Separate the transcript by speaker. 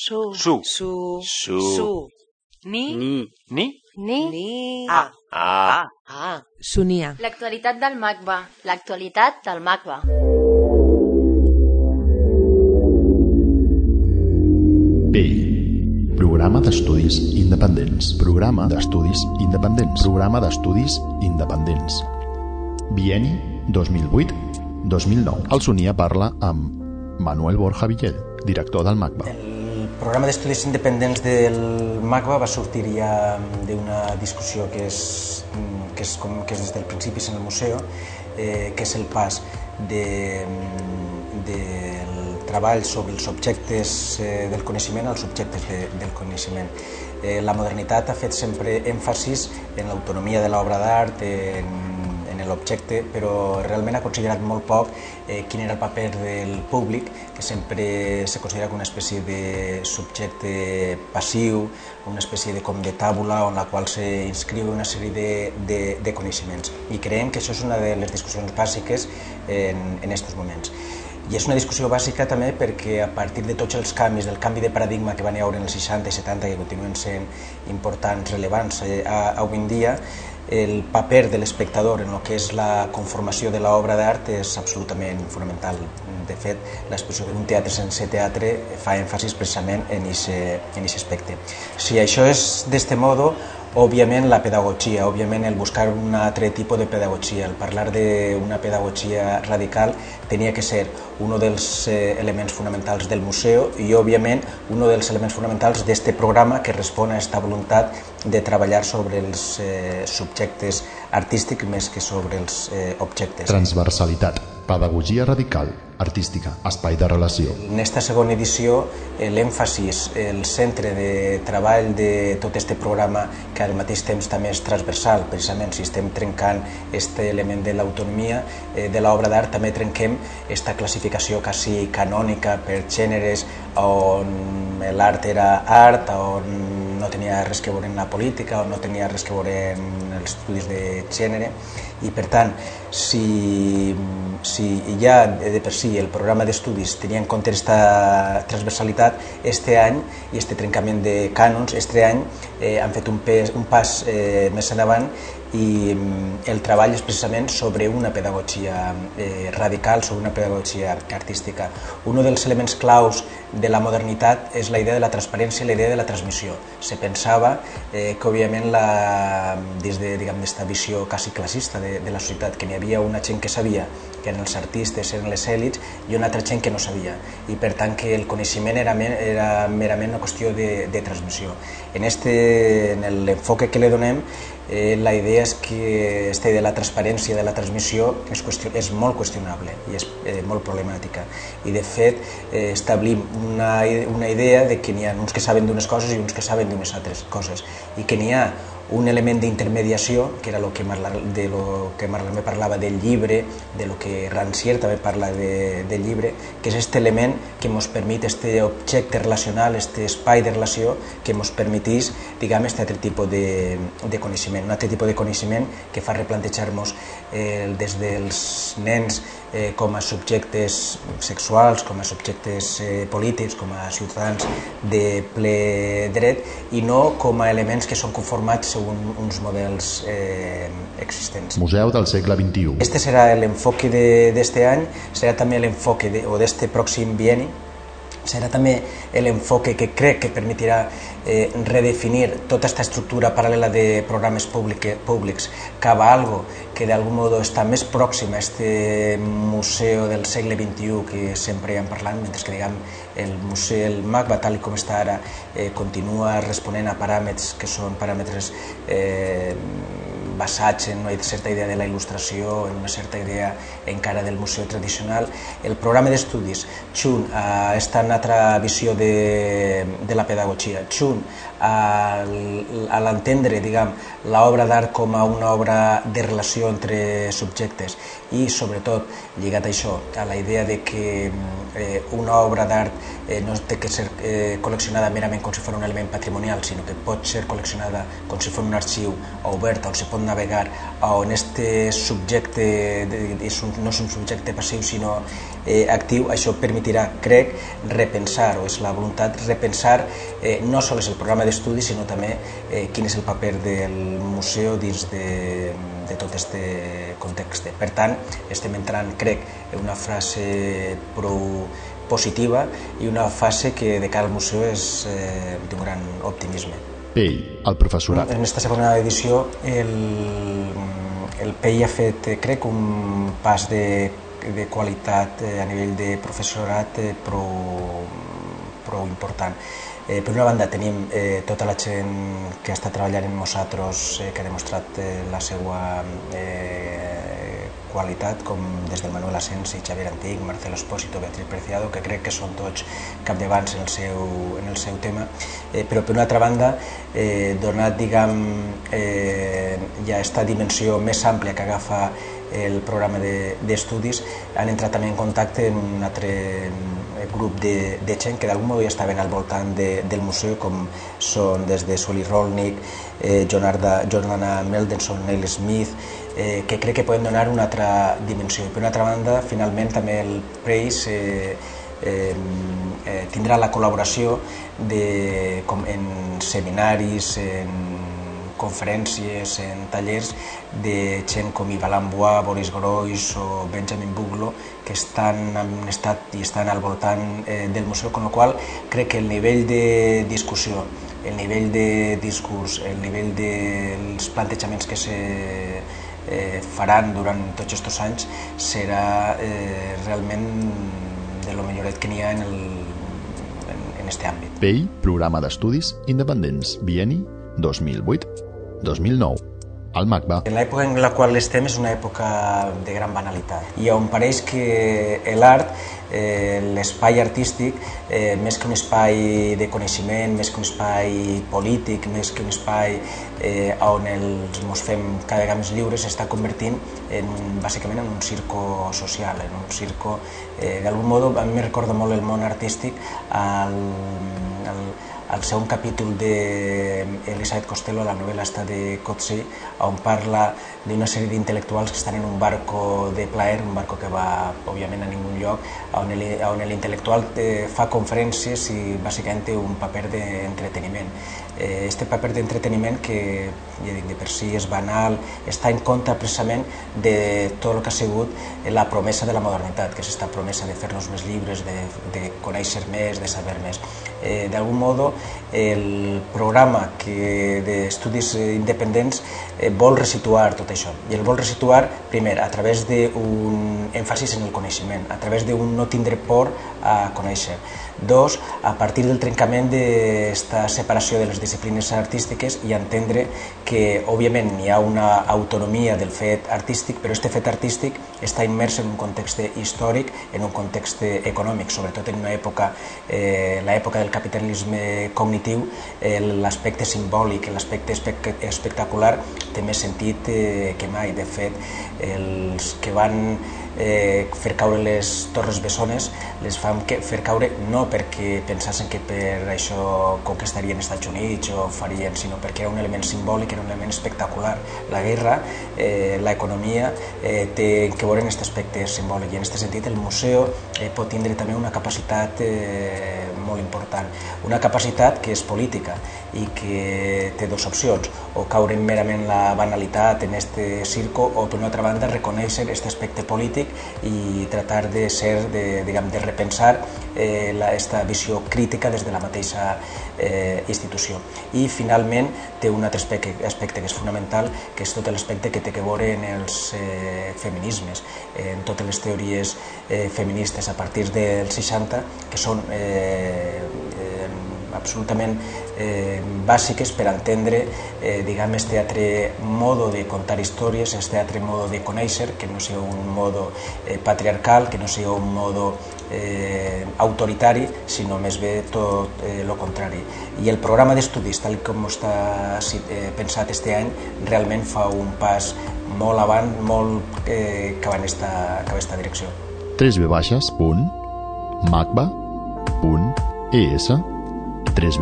Speaker 1: Su.
Speaker 2: Su.
Speaker 1: Su.
Speaker 2: Su.
Speaker 1: Su. Ni.
Speaker 2: Ni. Ni?
Speaker 3: Ni.
Speaker 1: Ni.
Speaker 2: Ah. Ah.
Speaker 1: Ah. Ah.
Speaker 4: Sonia.
Speaker 3: L'actualitat del MACBA. L'actualitat del MACBA.
Speaker 5: P. Programa d'Estudis Independents. Programa d'Estudis Independents. Programa d'Estudis Independents. Bieni 2008-2009. El Sonia parla amb Manuel Borja Villell, director del MACBA.
Speaker 6: Programa d'estudis independents del MACBA va sortir ja d'una discussió que és, que és, com, que és des del principi en el museu, eh, que és el pas de, del treball sobre els objectes eh, del coneixement als objectes de, del coneixement. Eh, la modernitat ha fet sempre èmfasis en l'autonomia de l'obra d'art, en l'objecte, però realment ha considerat molt poc eh, quin era el paper del públic, que sempre se considera com una espècie de subjecte passiu, una espècie de com de tàbula on la qual se inscriu una sèrie de, de, de coneixements. I creiem que això és una de les discussions bàsiques en, aquests moments. I és una discussió bàsica també perquè a partir de tots els canvis, del canvi de paradigma que van hi haure en els 60 i 70 que continuen sent importants, rellevants eh, avui en dia, el paper de l'espectador en el que és la conformació de l'obra d'art és absolutament fonamental. De fet, l'exposició d'un teatre sense teatre fa èmfasis precisament en aquest aspecte. Si això és d'este modo, òbviament la pedagogia, òbviament el buscar un altre tipus de pedagogia, el parlar d'una pedagogia radical tenia que ser un dels eh, elements fonamentals del museu i òbviament un dels elements fonamentals d'este programa que respon a aquesta voluntat de treballar sobre els eh, subjectes artístics més que sobre els eh, objectes.
Speaker 5: Transversalitat. Pedagogia radical, artística, espai de relació.
Speaker 6: En esta segona edició, eh, l'èmfasis, el centre de treball de tot este programa, que al mateix temps també és transversal, precisament si estem trencant este element de l'autonomia eh, de l'obra d'art, també trenquem esta classificació quasi canònica per gèneres, on l'art era art, on no tenia res que veure en la política, on no tenia res que veure en els estudis de gènere, i per tant, si, si ja de per si el programa d'estudis tenia en compte aquesta transversalitat, este any i este trencament de cànons, este any eh, han fet un, pes, un pas eh, més endavant i el treball és precisament sobre una pedagogia eh, radical, sobre una pedagogia artística. Un dels elements claus de la modernitat és la idea de la transparència i la idea de la transmissió. Se pensava eh, que, òbviament, la, des de, diguem, visió quasi classista de, de la societat, que n'hi havia una gent que sabia, que eren els artistes, eren les èlits, i una altra gent que no sabia. I, per tant, que el coneixement era, era merament una qüestió de, de transmissió. En, este, en l'enfoque que li donem, eh, la idea és que este de la transparència de la transmissió és, qüestió, és molt qüestionable i és eh, molt problemàtica. I de fet eh, establim una, una idea de que n'hi ha uns que saben d'unes coses i uns que saben d'unes altres coses i que n'hi ha un element d'intermediació, que era lo que, Marla, de lo que Marlamé parlava del llibre, de lo que Rancière també parla de, del llibre, que és aquest element que ens permet, este objecte relacional, este espai de relació, que ens permetís, diguem, aquest altre tipus de, de coneixement, un altre tipus de coneixement que fa replantejar-nos eh, des dels nens eh, com a subjectes sexuals, com a subjectes eh, polítics, com a ciutadans de ple dret, i no com a elements que són conformats segons uns models eh, existents.
Speaker 5: Museu del segle XXI.
Speaker 6: Este serà l'enfoque d'este any, serà també l'enfoque de, o d'este pròxim bieni, serà també l'enfoque que crec que permetirà eh, redefinir tota aquesta estructura paral·lela de programes públic, públics. Cap a algo que d'algun modo està més pròxim a este museu del segle XXI que sempre hi hem parlat, mentre que diguem, el museu, el MACBA, tal com està ara, eh, continua responent a paràmetres que són paràmetres eh, basats en una certa idea de la il·lustració, en una certa idea encara del museu tradicional. El programa d'estudis, junt a aquesta altra visió de, de la pedagogia, junt a, l'entendre, diguem, l'obra d'art com a una obra de relació entre subjectes i, sobretot, lligat a això, a la idea de que eh, una obra d'art eh, no té que ser eh, col·leccionada merament com si fos un element patrimonial, sinó que pot ser col·leccionada com si fos un arxiu obert on se pot navegar, on este subjecte de, és un, no és un subjecte passiu, sinó eh, actiu, això permetirà, crec, repensar, o és la voluntat, repensar eh, no sols el programa d'estudi, sinó també eh, quin és el paper del museu dins de, de tot aquest context. Per tant, estem entrant, crec, en una frase prou positiva i una fase que de cara al museu és eh, d'un gran optimisme.
Speaker 5: PEI, el professorat.
Speaker 6: En aquesta segona edició el, el PEI ha fet, crec, un pas de, de qualitat eh, a nivell de professorat eh, prou, prou important. Eh, per una banda tenim eh, tota la gent que està treballant amb nosaltres, eh, que ha demostrat eh, la seva eh, qualitat, com des del Manuel Asensi, Xavier Antic, Marcelo Espósito, Beatriz Preciado, que crec que són tots capdavants en el seu, en el seu tema, eh, però per una altra banda, eh, donat diguem, eh, ja aquesta dimensió més àmplia que agafa el programa d'estudis, de, han entrat també en contacte amb un altre grup de, de gent que d'algun modo ja estaven al voltant de, del museu, com són des de Soli Rolnik, eh, Jonarda, Jordana Meldenson, Neil Smith, eh, que crec que poden donar una altra dimensió. Per una altra banda, finalment també el Praise eh, eh, eh, tindrà la col·laboració de, com en seminaris, en conferències, en tallers de gent com Ivan Lambois, Boris Groys o Benjamin Buglo que estan en estat i estan al voltant eh, del museu, amb la qual crec que el nivell de discussió, el nivell de discurs, el nivell dels plantejaments que se eh, faran durant tots aquests anys serà eh, realment de lo milloret que n'hi ha en, el, en, en este àmbit.
Speaker 5: PEI, Programa d'Estudis Independents, Bieni 2008 2009, al MACBA.
Speaker 6: L'època en la qual estem és una època de gran banalitat i on pareix que l'art, eh, l'espai artístic, eh, més que un espai de coneixement, més que un espai polític, més que un espai eh, on els ens fem cada vegada més lliures, s'està convertint en, bàsicament en un circo social, en un circo... Eh, D'algun modo, a mi me molt el món artístic al, al, al segon capítol d'Elisabeth Costello, la novel·la està de Coetzee, on parla d'una sèrie d'intel·lectuals que estan en un barco de plaer, un barco que va, òbviament, a ningú lloc, on l'intel·lectual eh, fa conferències i bàsicament té un paper d'entreteniment. Eh, este paper d'entreteniment que, ja dic, de per si és banal, està en contra precisament de tot el que ha sigut la promesa de la modernitat, que és aquesta promesa de fer-nos més llibres, de, de conèixer més, de saber més. Eh, D'algun modo, el programa que d'estudis independents eh, vol resituar tot això i el vol resituar primer a través d'un èmfasis en el coneixement, a través d'un no tindre por a conèixer. Dos, a partir del trencament d'esta separació de les disciplines artístiques i entendre que, òbviament, hi ha una autonomia del fet artístic, però aquest fet artístic està immers en un context històric, en un context econòmic, sobretot en una època, eh, l'època del capitalisme cognitiu, eh, l'aspecte simbòlic, l'aspecte espectacular té més sentit eh, que mai. De fet, els que van eh, fer caure les torres bessones les fan que, fer caure no perquè pensassen que per això conquistarien els Estats Units o farien, sinó perquè era un element simbòlic, era un element espectacular. La guerra, eh, l'economia, eh, té que veure en aquest aspecte simbòlic i en aquest sentit el museu eh, pot tindre també una capacitat eh, molt important, una capacitat que és política i que té dues opcions, o caure merament la banalitat en este circo o per una altra banda reconèixer aquest aspecte polític i tratar de ser, de, diguem, de repensar eh, la, esta visió crítica des de la mateixa eh, institució. I finalment té un altre aspecte, aspecte que és fonamental, que és tot l'aspecte que té que veure en els eh, feminismes, en totes les teories eh, feministes a partir del 60, que són eh, absolutament eh, bàsiques per entendre eh, diguem, este altre modo de contar històries, este altre modo de conèixer, que no sigui un modo eh, patriarcal, que no sigui un modo eh, autoritari, sinó més bé tot eh, lo contrari. I el programa d'estudis, tal com està eh, pensat este any, realment fa un pas molt avant, molt eh, cap en esta, cap en esta direcció.
Speaker 5: 3 v baixes, punt, macba, punt, es, 3